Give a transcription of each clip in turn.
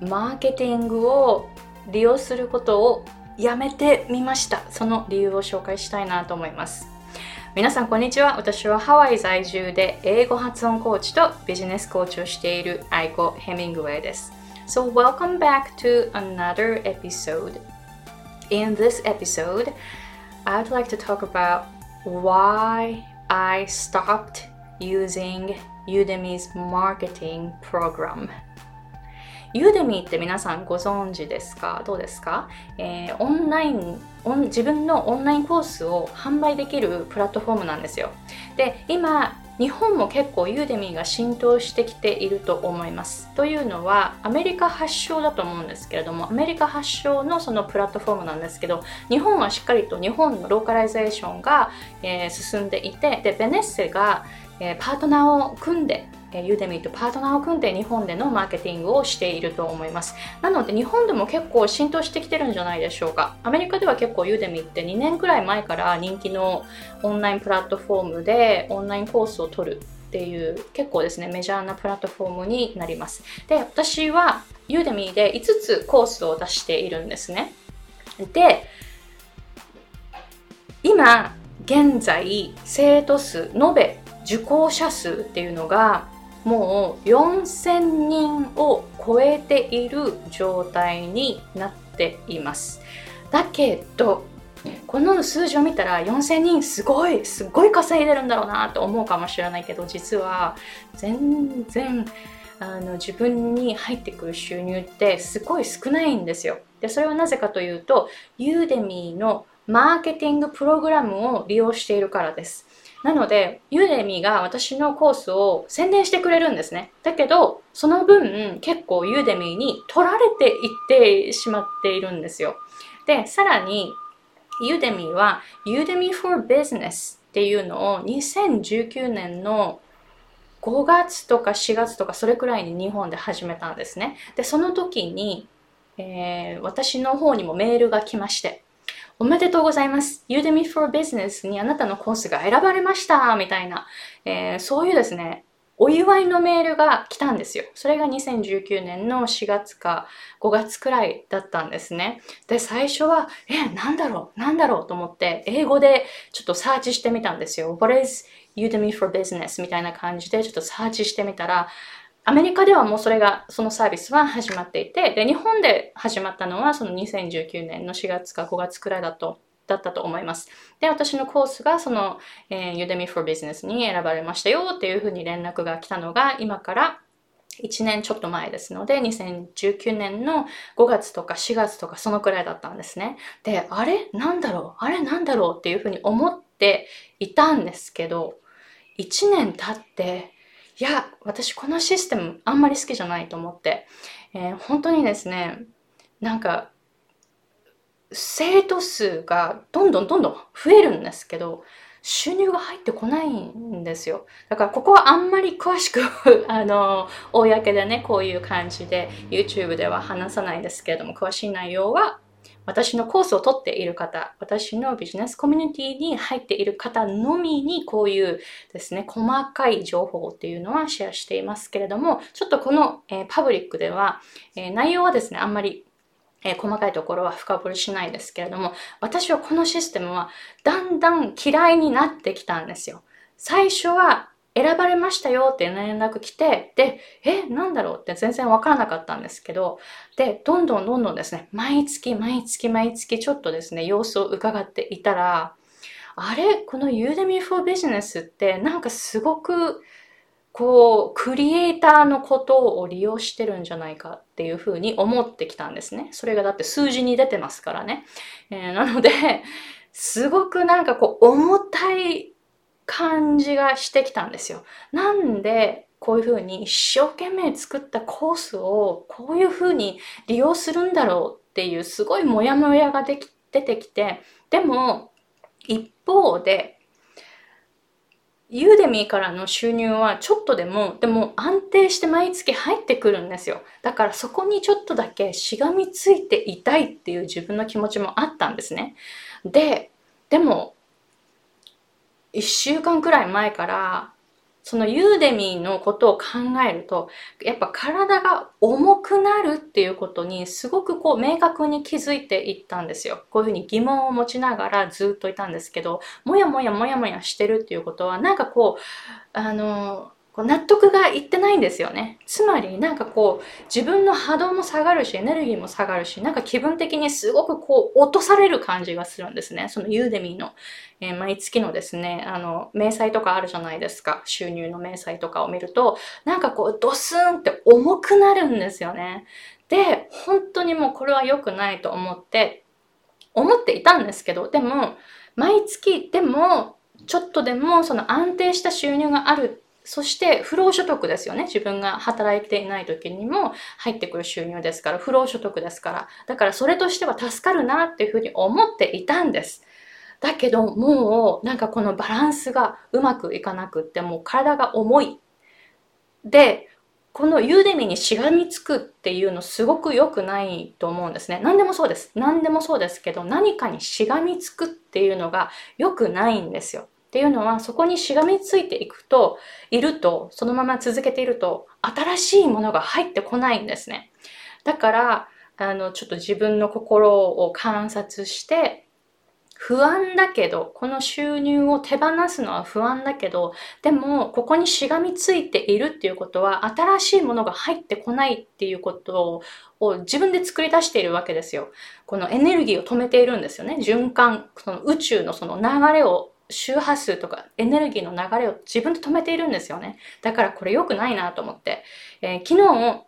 マーケティングを利用することをやめてみましたその理由を紹介したいなと思います皆さんこんにちは私はハワイ在住で英語発音コーチとビジネスコーチをしているアイコ・ヘミングウェイです So welcome back to another episode In this episode I'd like to talk about why I stopped using Udemy's marketing program Udemy って皆さんご存知ですか？どうですか、えー、オンライン自分のオンラインコースを販売できるプラットフォームなんですよ。で、今、日本も結構 Udemy が浸透してきていると思います。というのはアメリカ発祥だと思うんですけれどもアメリカ発祥のそのプラットフォームなんですけど日本はしっかりと日本のローカライゼーションが、えー、進んでいてでベネッセが、えー、パートナーを組んでユーデミーとパートナーを組んで日本でのマーケティングをしていると思います。なので日本でも結構浸透してきてるんじゃないでしょうか。アメリカでは結構ユーデミーって2年くらい前から人気のオンラインプラットフォームでオンラインコースを取るっていう結構ですねメジャーなプラットフォームになります。で、私はユーデミーで5つコースを出しているんですね。で、今現在生徒数延べ受講者数っていうのがもう4000人を超えている状態になっています。だけど、この数字を見たら4000人すごい、すごい稼いでるんだろうなと思うかもしれないけど、実は全然あの自分に入ってくる収入ってすごい少ないんですよ。で、それはなぜかというと、ユーデミーのマーケティングプログラムを利用しているからです。なので、ユーデミーが私のコースを宣伝してくれるんですね。だけど、その分結構ユーデミーに取られていってしまっているんですよ。で、さらに、ユーデミーは Udemy for Business っていうのを2019年の5月とか4月とかそれくらいに日本で始めたんですね。で、その時に、えー、私の方にもメールが来まして、おめでとうございます。Udemy for Business にあなたのコースが選ばれましたみたいな、えー、そういうですね、お祝いのメールが来たんですよ。それが2019年の4月か5月くらいだったんですね。で、最初は、え、なんだろう？なんだろう？と思って、英語でちょっとサーチしてみたんですよ。What is Udemy for Business? みたいな感じでちょっとサーチしてみたら、アメリカではもうそれが、そのサービスは始まっていて、で、日本で始まったのはその2019年の4月か5月くらいだと、だったと思います。で、私のコースがその、えー、Udemy for Business に選ばれましたよっていうふうに連絡が来たのが今から1年ちょっと前ですので、2019年の5月とか4月とかそのくらいだったんですね。で、あれ？なんだろう？あれ？なんだろう？っていうふうに思っていたんですけど、1年経って、いや、私このシステムあんまり好きじゃないと思って、えー、本当にですね、なんか、生徒数がどんどんどんどん増えるんですけど、収入が入ってこないんですよ。だからここはあんまり詳しく あの、公でね、こういう感じで YouTube では話さないですけれども、詳しい内容は私のコースを取っている方、私のビジネスコミュニティに入っている方のみにこういうですね、細かい情報っていうのはシェアしていますけれども、ちょっとこの、えー、パブリックでは、えー、内容はですね、あんまりえー、細かいところは深掘りしないですけれども、私はこのシステムはだんだん嫌いになってきたんですよ。最初は選ばれましたよって連絡来て、で、え、なんだろうって全然わからなかったんですけど、で、どんどんどんどんですね、毎月毎月毎月ちょっとですね、様子を伺っていたら、あれこの Udemy for Business ってなんかすごくこう、クリエイターのことを利用してるんじゃないかっていうふうに思ってきたんですね。それがだって数字に出てますからね。えー、なので、すごくなんかこう、重たい感じがしてきたんですよ。なんでこういうふうに一生懸命作ったコースをこういうふうに利用するんだろうっていうすごいモヤモヤができ出てきてでも一方でユーデミーからの収入はちょっとでもでも安定して毎月入ってくるんですよだからそこにちょっとだけしがみついていたいっていう自分の気持ちもあったんですねででも1週間くらい前からそのユーデミーのことを考えると、やっぱ体が重くなるっていうことにすごくこう明確に気づいていったんですよ。こういうふうに疑問を持ちながらずっといたんですけど、もやもやもやもやしてるっていうことは、なんかこう、あの、こう納得がいってないんですよね。つまりなんかこう自分の波動も下がるしエネルギーも下がるしなんか気分的にすごくこう落とされる感じがするんですね。そのユーデミーの、えー、毎月のですね、あの、明細とかあるじゃないですか。収入の明細とかを見るとなんかこうドスンって重くなるんですよね。で、本当にもうこれは良くないと思って思っていたんですけど、でも毎月でもちょっとでもその安定した収入があるそして不労所得ですよね。自分が働いていない時にも入ってくる収入ですから、不労所得ですから。だからそれとしては助かるなっていうふうに思っていたんです。だけどもうなんかこのバランスがうまくいかなくってもう体が重い。で、このユーデミにしがみつくっていうのすごく良くないと思うんですね。何でもそうです。何でもそうですけど何かにしがみつくっていうのが良くないんですよ。っていうのはそこにしがみついていくといるとそのまま続けていると新しいものが入ってこないんですね。だからあのちょっと自分の心を観察して不安だけどこの収入を手放すのは不安だけどでもここにしがみついているっていうことは新しいものが入ってこないっていうことを自分で作り出しているわけですよ。このエネルギーを止めているんですよね。循環その宇宙のその流れを周波数とかエネルギーの流れを自分で止めているんですよね。だからこれ良くないなと思って、えー、昨日、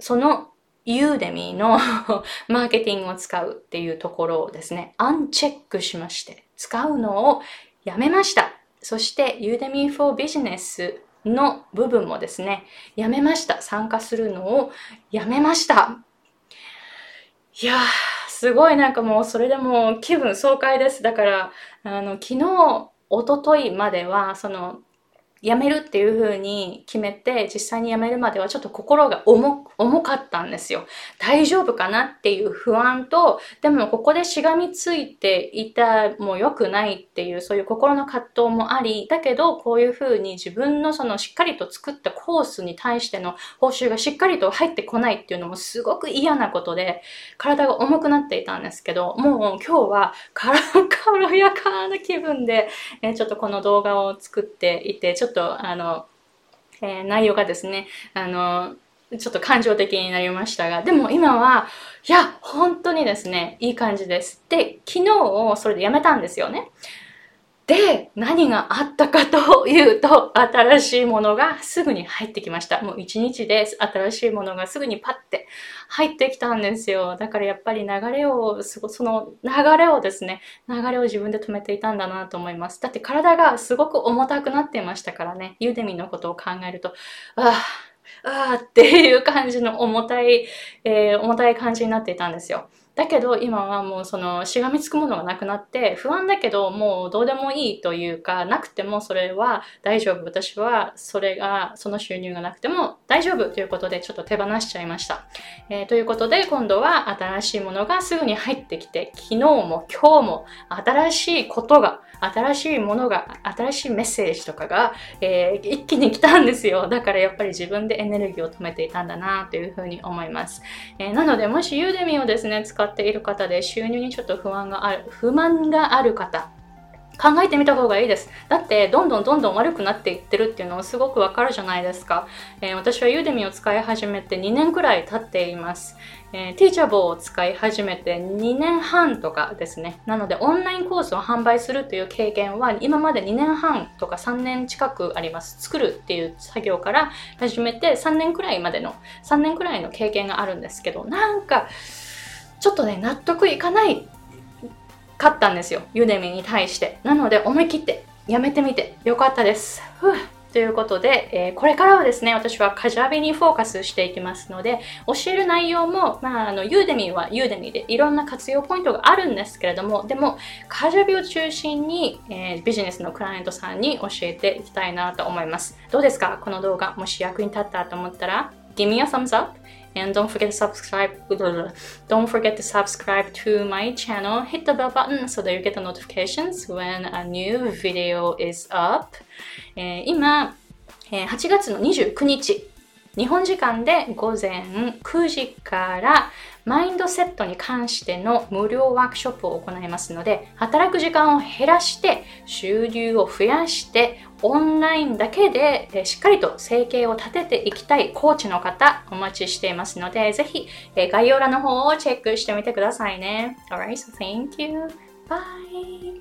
そのユーデミーの マーケティングを使うっていうところをですね、アンチェックしまして、使うのをやめました。そして、ユーデミー for Business の部分もですね、やめました。参加するのをやめました。いやー、すごいなんかもうそれでも気分爽快です。だから、あの、昨日、おとといまでは、その、辞めるっていう風に決めて実際に辞めるまではちょっと心が重重かったんですよ。大丈夫かなっていう不安とでもここでしがみついていたもう良くないっていうそういう心の葛藤もありだけどこういう風に自分のそのしっかりと作ったコースに対しての報酬がしっかりと入ってこないっていうのもすごく嫌なことで体が重くなっていたんですけどもう今日は軽やかな気分で、えちょっとこの動画を作っていてちょっとっとあの、えー、内容がですねあのちょっと感情的になりましたが、でも今は、いや、本当にですね、いい感じです。で、昨日をそれでやめたんですよね。で、何があったかというと、新しいものがすぐに入ってきました。もう一日で新しいものがすぐにパッて入ってきたんですよ。だからやっぱり流れを、その流れをですね、流れを自分で止めていたんだなと思います。だって体がすごく重たくなっていましたからね、ユーデミのことを考えると、ああ、ああっていう感じの重たい、えー、重たい感じになっていたんですよ。だけど今はもうそのしがみつくものがなくなって不安だけどもうどうでもいいというかなくてもそれは大丈夫。私はそれがその収入がなくても大丈夫ということでちょっと手放しちゃいました、えー、ということで今度は新しいものがすぐに入ってきて昨日も今日も新しいことが新しいものが新しいメッセージとかが、えー、一気に来たんですよ。だからやっぱり自分でエネルギーを止めていたんだなというふうに思います、えー、なのでもしユーデミをですね使っている方で収入にちょっと不安がある、不満がある方、考えてみた方がいいです。だって、どんどんどんどん悪くなっていってるっていうのはすごくわかるじゃないですか。えー、私はユーデミを使い始めて2年くらい経っています。えー、ティーチャボを使い始めて2年半とかですね。なので、オンラインコースを販売するという経験は今まで2年半とか3年近くあります。作るっていう作業から始めて3年くらいまでの、3年くらいの経験があるんですけど、なんか、ちょっとね、納得いかないかったんですよ。ユデミに対して。なので、思い切ってやめてみてよかったです。ふということで、えー、これからはですね、私はカジャビにフォーカスしていきますので、教える内容も、まあ、あの、ユーデミはユーデミでいろんな活用ポイントがあるんですけれども、でも、カジャビを中心に、えー、ビジネスのクライアントさんに教えていきたいなと思います。どうですかこの動画、もし役に立ったと思ったら、Give me a thumbs up And don't forget to subscribe. Don't forget to subscribe to my channel. Hit the bell button so that you get the notifications when a new video is up. えー、今、えー、8月の29日、日本時間で午前9時からマインドセットに関しての無料ワークショップを行いますので、働く時間を減らして、収入を増やして、オンラインだけでしっかりと生計を立てていきたいコーチの方お待ちしていますので、ぜひ概要欄の方をチェックしてみてくださいね。Alright, so thank you. Bye!